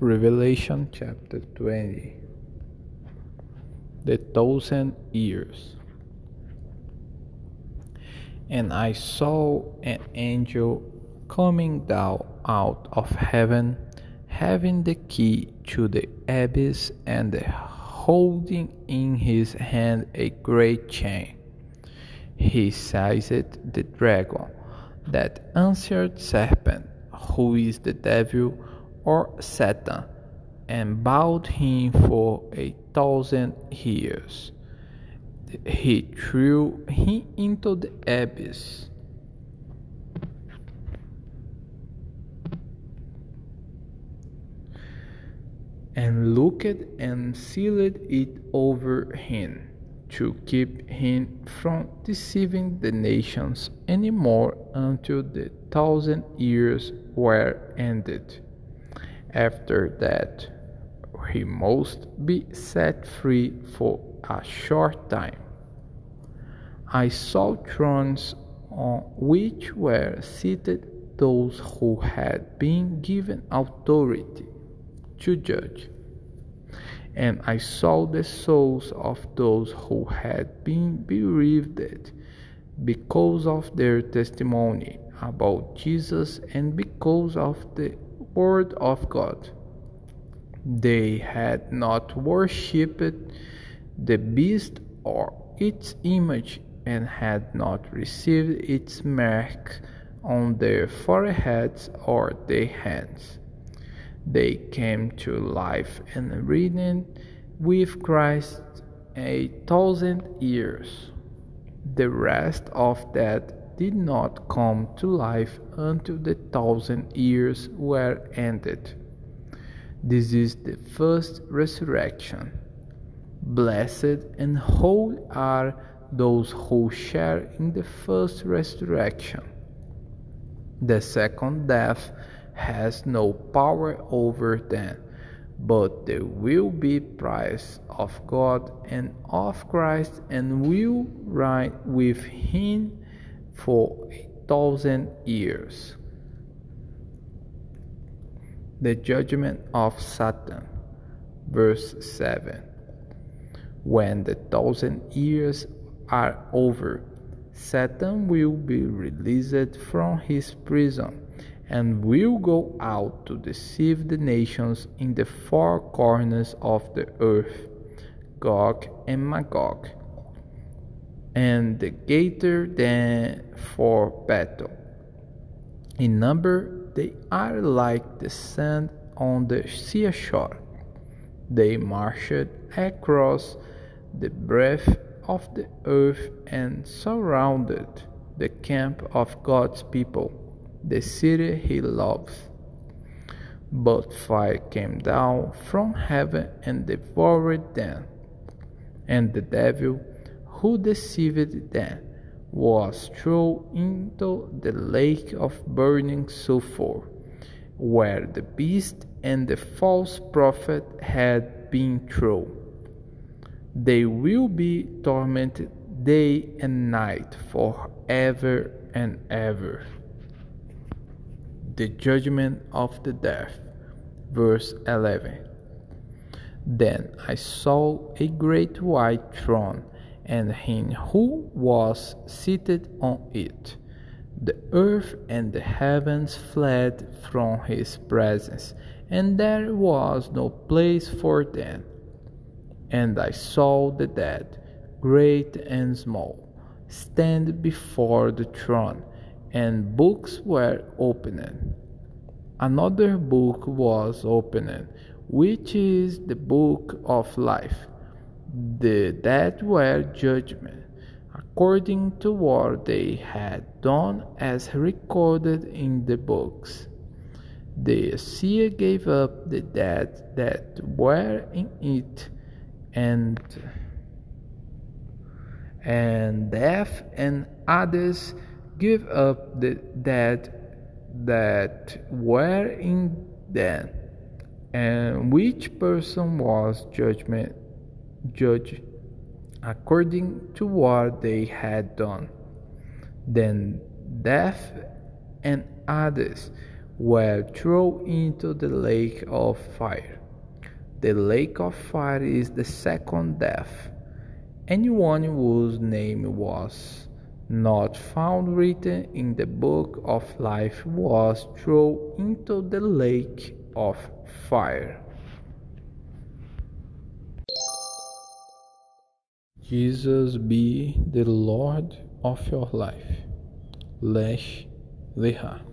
Revelation chapter 20 The Thousand Years. And I saw an angel coming down out of heaven, having the key to the abyss and holding in his hand a great chain. He seized the dragon, that ancient serpent, who is the devil or Satan, and bowed him for a thousand years. He threw him into the abyss. And looked and sealed it over him to keep him from deceiving the nations any more until the thousand years were ended. After that, he must be set free for a short time. I saw thrones on which were seated those who had been given authority to judge. And I saw the souls of those who had been bereaved because of their testimony about Jesus and because of the word of God. They had not worshipped the beast or its image and had not received its mark on their foreheads or their hands. They came to life and reigned with Christ a thousand years. The rest of that did not come to life until the thousand years were ended. This is the first resurrection. Blessed and holy are those who share in the first resurrection. The second death has no power over them, but they will be praised of God and of Christ and will reign with him for a thousand years. The judgment of Satan, verse 7. When the thousand years are over, Satan will be released from his prison and will go out to deceive the nations in the four corners of the earth, Gog and Magog and the greater than for battle. In number, they are like the sand on the seashore. They marched across the breadth of the earth and surrounded the camp of God's people, the city he loves. But fire came down from heaven and devoured them, and the devil who deceived them was thrown into the lake of burning sulphur, where the beast and the false prophet had been thrown. They will be tormented day and night for ever and ever. The judgment of the deaf, verse 11. Then I saw a great white throne and him who was seated on it. The earth and the heavens fled from his presence, and there was no place for them. And I saw the dead, great and small, stand before the throne, and books were opened. Another book was opened, which is the book of life the dead were judged according to what they had done as recorded in the books. The sea gave up the dead that were in it, and and death and Hades gave up the dead that were in them, and which person was judgment judged according to what they had done. Then death and Hades were thrown into the lake of fire. The lake of fire is the second death. Anyone whose name was not found written in the book of life was thrown into the lake of fire. Jesus be the Lord of your life. Lesh Leha.